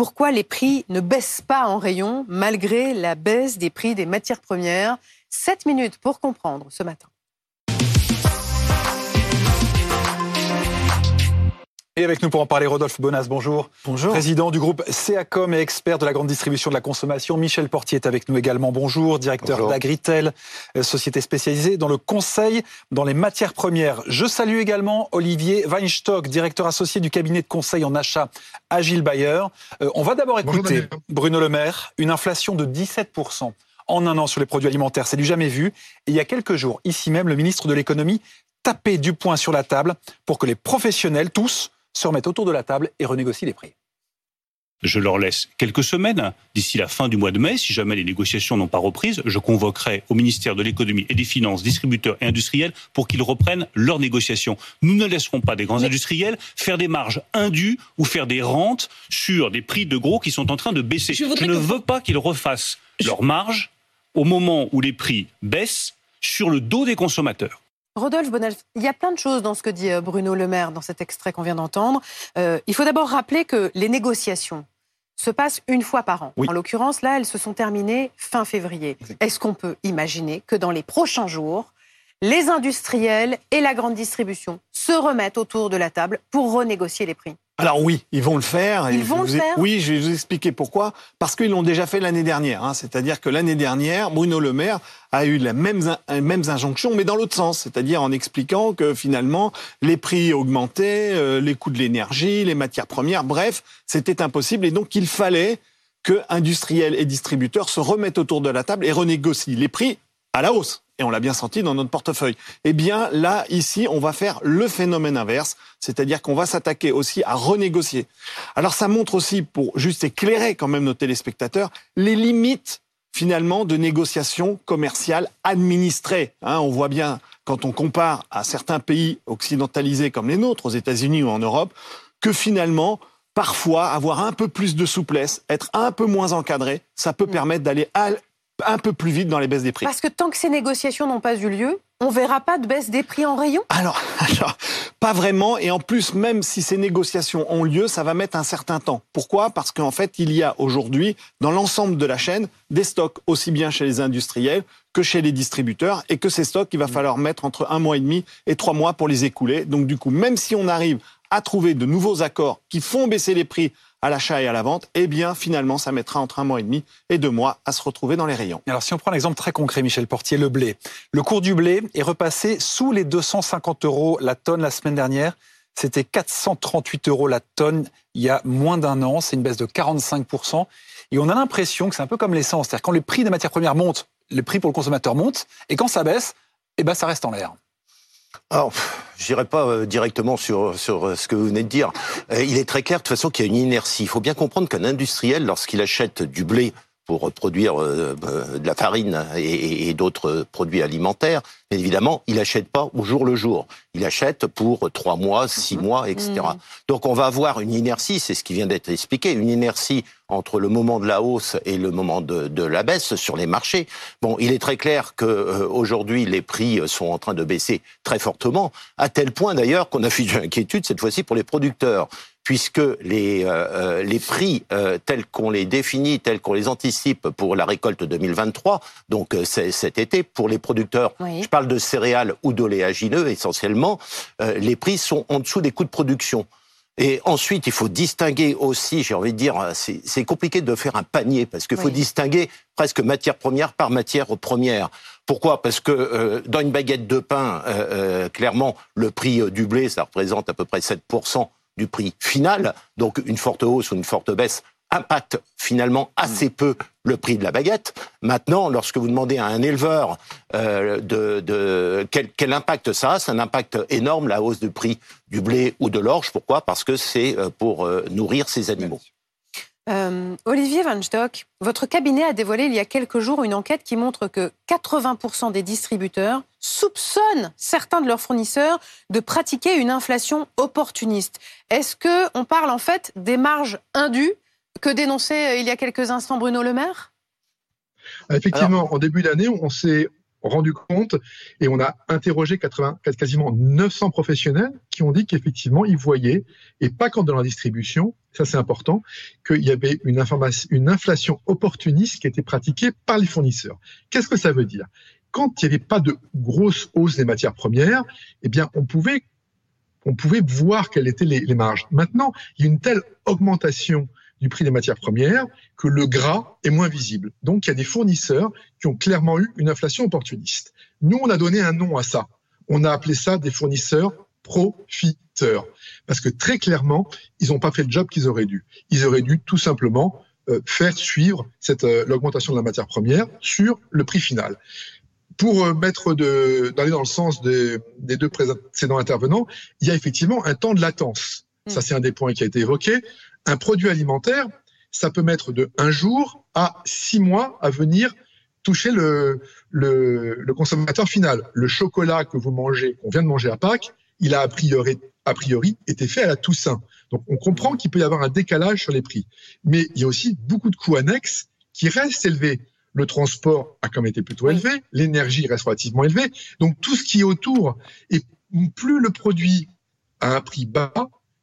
pourquoi les prix ne baissent pas en rayon malgré la baisse des prix des matières premières? 7 minutes pour comprendre ce matin. Et avec nous pour en parler, Rodolphe Bonas, bonjour. Bonjour. Président du groupe CACOM et expert de la grande distribution de la consommation. Michel Portier est avec nous également. Bonjour. Directeur d'Agritel, euh, société spécialisée dans le conseil dans les matières premières. Je salue également Olivier Weinstock, directeur associé du cabinet de conseil en achat Agile Bayer. Euh, on va d'abord écouter Bruno Le Maire. Une inflation de 17% en un an sur les produits alimentaires, c'est du jamais vu. Et il y a quelques jours, ici même, le ministre de l'économie tapait du poing sur la table pour que les professionnels, tous, se remettent autour de la table et renégocient les prix. Je leur laisse quelques semaines. D'ici la fin du mois de mai, si jamais les négociations n'ont pas reprise, je convoquerai au ministère de l'économie et des finances, distributeurs et industriels pour qu'ils reprennent leurs négociations. Nous ne laisserons pas des grands industriels faire des marges indues ou faire des rentes sur des prix de gros qui sont en train de baisser. Je, ne veux pas qu'ils refassent leurs marges au moment où les prix baissent sur le dos des consommateurs. Rodolphe Bonnel, il y a plein de choses dans ce que dit euh, Bruno Le Maire dans cet extrait qu'on vient d'entendre. Euh, il faut d'abord rappeler que les négociations se passent une fois par an. En l'occurrence, là, elles se sont terminées fin février. Est-ce qu'on peut imaginer que dans les prochains jours, les industriels et la grande distribution se remettent autour de la table pour renégocier les prix? Alors oui, ils vont le faire. Ils vont le faire Oui, je vais vous expliquer pourquoi. Parce qu'ils l'ont déjà fait l'année dernière. Hein. C'est-à-dire que l'année dernière, Bruno Le Maire a eu les mêmes, mêmes injonctions, mais dans l'autre sens. C'est-à-dire en expliquant que finalement, les prix augmentaient, euh, les coûts de l'énergie, les matières premières, bref, c'était impossible. Et donc, il fallait que industriels et distributeurs se remettent autour de la table et renégocient les prix à la hausse et on l'a bien senti dans notre portefeuille. Eh bien, là, ici, on va faire le phénomène inverse, c'est-à-dire qu'on va s'attaquer aussi à renégocier. Alors, ça montre aussi, pour juste éclairer quand même nos téléspectateurs, les limites finalement de négociations commerciales administrées. Hein, on voit bien quand on compare à certains pays occidentalisés comme les nôtres, aux États-Unis ou en Europe, que finalement, parfois, avoir un peu plus de souplesse, être un peu moins encadré, ça peut mm. permettre d'aller un peu plus vite dans les baisses des prix. Parce que tant que ces négociations n'ont pas eu lieu, on verra pas de baisse des prix en rayon alors, alors, pas vraiment. Et en plus, même si ces négociations ont lieu, ça va mettre un certain temps. Pourquoi? Parce qu'en fait, il y a aujourd'hui, dans l'ensemble de la chaîne, des stocks, aussi bien chez les industriels que chez les distributeurs, et que ces stocks, il va falloir mettre entre un mois et demi et trois mois pour les écouler. Donc du coup, même si on arrive à trouver de nouveaux accords qui font baisser les prix à l'achat et à la vente, eh bien finalement ça mettra entre un mois et demi et deux mois à se retrouver dans les rayons. Alors si on prend un exemple très concret, Michel Portier, le blé. Le cours du blé est repassé sous les 250 euros la tonne la semaine dernière. C'était 438 euros la tonne il y a moins d'un an. C'est une baisse de 45%. Et on a l'impression que c'est un peu comme l'essence. C'est-à-dire quand les prix des matières premières montent, le prix pour le consommateur monte. Et quand ça baisse, eh ben, ça reste en l'air. Alors, je n'irai pas euh, directement sur, sur euh, ce que vous venez de dire. Euh, il est très clair de toute façon qu'il y a une inertie. Il faut bien comprendre qu'un industriel, lorsqu'il achète du blé pour produire de la farine et, d'autres produits alimentaires, évidemment, il n'achète pas au jour le jour. Il achète pour trois mois, six mhm. mois, etc. Mhm. Donc on va avoir une inertie, c'est ce qui vient d'être expliqué, une inertie entre le moment de la hausse et le moment de, la baisse sur les marchés. Bon, il est très clair que aujourd'hui les prix sont en train de baisser très fortement, à tel point d'ailleurs qu'on a fait une inquiétude cette fois-ci pour les producteurs puisque les, euh, euh, les prix euh, tels qu'on les définit, tels qu'on les anticipe pour la récolte 2023, donc cet été, pour les producteurs, je parle de céréales ou d'oléagineux essentiellement, les prix sont en dessous des coûts de production. Et ensuite, il faut distinguer aussi, j'ai envie de dire, c'est compliqué de faire un panier, parce qu'il faut distinguer presque matière première par matière première. Pourquoi? Parce que dans une baguette de pain, clairement, le prix du blé, ça représente à peu près 7% du prix final, donc une forte hausse ou une forte baisse impacte finalement assez mm. peu le prix de la baguette. Maintenant, lorsque vous demandez à un éleveur euh, de, quel, impact ça a, c'est un impact énorme, la hausse du prix du blé ou de l'orge. Pourquoi? Parce que c'est euh, pour euh, nourrir ses animaux. Euh, Olivier Van Stock, votre cabinet a dévoilé il y a quelques jours une enquête qui montre que 80% des distributeurs soupçonnent certains de leurs fournisseurs de pratiquer une inflation opportuniste. Est-ce que on parle en fait des marges indues que dénonçait euh, il y a quelques instants Bruno Le Maire? Effectivement, en début d'année, on s'est rendu compte et on a interrogé 80, quasiment 900 professionnels qui ont dit qu'effectivement, ils voyaient, et pas quand dans la distribution, ça c'est important, qu'il y avait une, une inflation opportuniste qui était pratiquée par les fournisseurs. Qu'est-ce que ça veut dire? Quand il n'y avait pas de grosse hausse des matières premières, eh bien, on pouvait on pouvait voir quelles étaient les, les marges. Maintenant, il y a une telle augmentation du prix des matières premières que le gras est moins visible. Donc, il y a des fournisseurs qui ont clairement eu une inflation opportuniste. Nous, on a donné un nom à ça. On a appelé ça des fournisseurs profiteurs. Parce que très clairement, ils n'ont pas fait le job qu'ils auraient dû. Ils auraient dû tout simplement euh, faire suivre cette euh, l'augmentation de la matière première sur le prix final. Pour euh, mettre de d'aller dans le sens des, des deux précédents intervenants, il y a effectivement un temps de latence. Ça, mm. c'est un des points qui a été évoqué. Un produit alimentaire, ça peut mettre de un jour à six mois à venir toucher le, le, consommateur final. Le chocolat que vous mangez, qu'on vient de manger à Pâques, il a a priori, a priori été fait à la Toussaint. Donc on comprend qu'il peut y avoir un décalage sur les prix. Mais il y a aussi beaucoup de coûts annexes qui restent élevés. Le transport a quand même été plutôt élevé, l'énergie reste relativement élevée. Donc tout ce qui est autour, et plus le produit a un prix bas,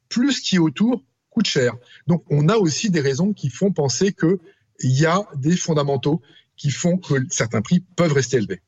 plus ce qui est autour coûte cher. Donc on a aussi des raisons qui font penser qu'il y a des fondamentaux qui font que certains prix peuvent rester élevés.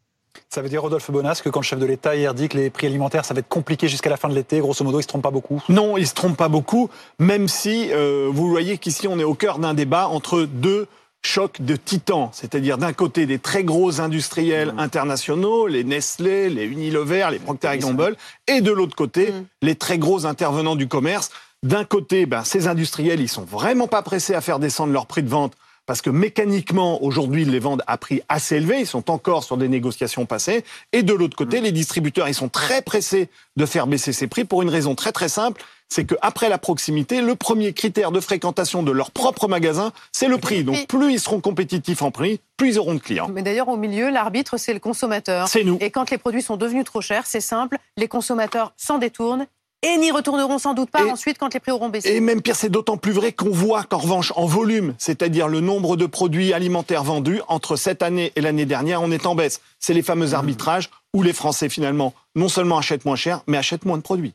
Ça veut dire, Rodolphe Bonas, que quand le chef de l'État hier dit que les prix alimentaires, ça va être compliqué jusqu'à la fin de l'été, grosso modo, il ne se trompe pas beaucoup? Non, il ne se trompe pas beaucoup, même si euh, vous voyez qu'ici, on est au cœur d'un débat entre deux chocs de titans, c'est-à-dire d'un côté des très gros industriels mmh. internationaux, les Nestlé, les Unilever, les Procter Gamble, et de l'autre côté, mmh. les très gros intervenants du commerce. D'un côté, ben, ces industriels, ils sont vraiment pas pressés à faire descendre leur prix de vente parce que mécaniquement, aujourd'hui, ils les vendent à prix assez élevé, ils sont encore sur des négociations passées. Et de l'autre côté, mmh. les distributeurs, ils sont très pressés de faire baisser ces prix pour une raison très très simple, c'est qu'après la proximité, le premier critère de fréquentation de leur propre magasin, c'est le prix. Donc plus ils seront compétitifs en prix, plus ils auront de clients. Mais d'ailleurs, au milieu, l'arbitre, c'est le consommateur. C'est nous. Et quand les produits sont devenus trop chers, c'est simple, les consommateurs s'en détournent et n'y retourneront sans doute pas ensuite quand les prix auront baissé. Et même pire, c'est d'autant plus vrai qu'on voit qu'en revanche, en volume, c'est-à-dire le nombre de produits alimentaires vendus, entre cette année et l'année dernière, on est en baisse. C'est les fameux arbitrages où les Français, finalement, non seulement achètent moins cher, mais achètent moins de produits.